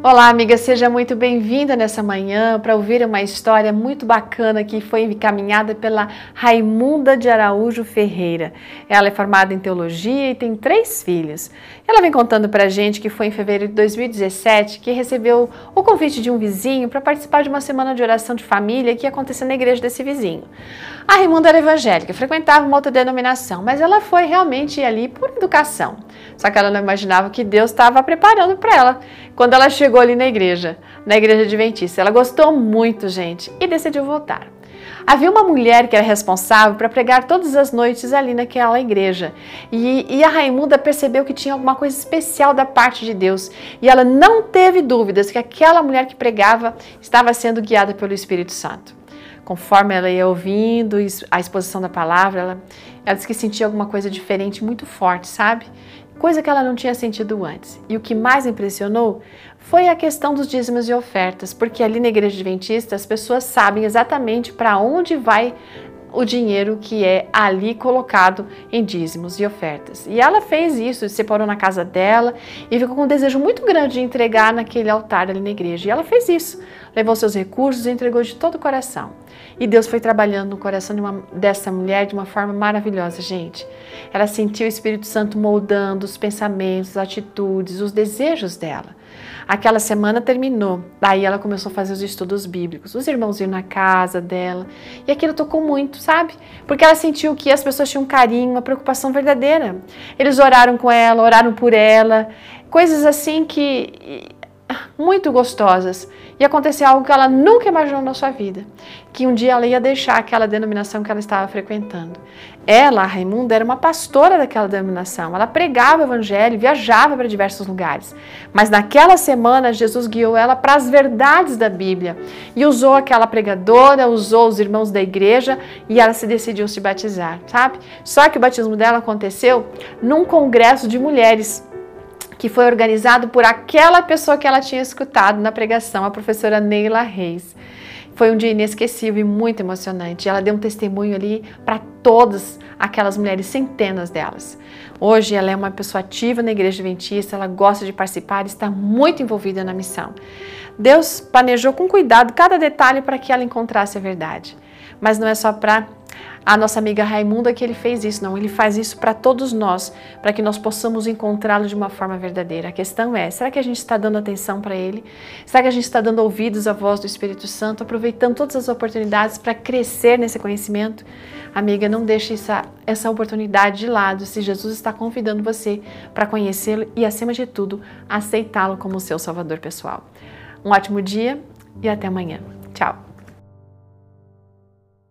Olá, amiga, seja muito bem-vinda nessa manhã para ouvir uma história muito bacana que foi encaminhada pela Raimunda de Araújo Ferreira. Ela é formada em teologia e tem três filhos. Ela vem contando para a gente que foi em fevereiro de 2017 que recebeu o convite de um vizinho para participar de uma semana de oração de família que ia acontecer na igreja desse vizinho. A Raimunda era evangélica, frequentava uma outra denominação, mas ela foi realmente ali por educação. Só que ela não imaginava que Deus estava preparando para ela quando ela chegou chegou ali na igreja, na igreja adventista. Ela gostou muito, gente, e decidiu voltar. Havia uma mulher que era responsável para pregar todas as noites ali naquela igreja. E, e, a Raimunda percebeu que tinha alguma coisa especial da parte de Deus. E ela não teve dúvidas que aquela mulher que pregava estava sendo guiada pelo Espírito Santo. Conforme ela ia ouvindo a exposição da palavra, ela, ela disse que sentia alguma coisa diferente, muito forte, sabe? Coisa que ela não tinha sentido antes. E o que mais impressionou foi a questão dos dízimos e ofertas, porque ali na igreja adventista as pessoas sabem exatamente para onde vai o dinheiro que é ali colocado em dízimos e ofertas. E ela fez isso, separou na casa dela e ficou com um desejo muito grande de entregar naquele altar ali na igreja. E ela fez isso, levou seus recursos e entregou de todo o coração. E Deus foi trabalhando no coração de uma, dessa mulher de uma forma maravilhosa, gente. Ela sentiu o Espírito Santo moldando os pensamentos, as atitudes, os desejos dela. Aquela semana terminou, daí ela começou a fazer os estudos bíblicos. Os irmãos iam na casa dela e aquilo tocou muito, sabe? Porque ela sentiu que as pessoas tinham um carinho, uma preocupação verdadeira. Eles oraram com ela, oraram por ela, coisas assim que muito gostosas. E aconteceu algo que ela nunca imaginou na sua vida, que um dia ela ia deixar aquela denominação que ela estava frequentando. Ela, a Raimunda, era uma pastora daquela denominação. Ela pregava o evangelho, viajava para diversos lugares. Mas naquela semana, Jesus guiou ela para as verdades da Bíblia e usou aquela pregadora, usou os irmãos da igreja e ela se decidiu se batizar, sabe? Só que o batismo dela aconteceu num congresso de mulheres que foi organizado por aquela pessoa que ela tinha escutado na pregação, a professora Neila Reis. Foi um dia inesquecível e muito emocionante. Ela deu um testemunho ali para todas aquelas mulheres, centenas delas. Hoje ela é uma pessoa ativa na igreja adventista, ela gosta de participar e está muito envolvida na missão. Deus planejou com cuidado cada detalhe para que ela encontrasse a verdade. Mas não é só para a nossa amiga Raimunda que ele fez isso, não, ele faz isso para todos nós, para que nós possamos encontrá-lo de uma forma verdadeira. A questão é, será que a gente está dando atenção para ele? Será que a gente está dando ouvidos à voz do Espírito Santo, aproveitando todas as oportunidades para crescer nesse conhecimento? Amiga, não deixe essa, essa oportunidade de lado se Jesus está convidando você para conhecê-lo e, acima de tudo, aceitá-lo como seu Salvador pessoal. Um ótimo dia e até amanhã.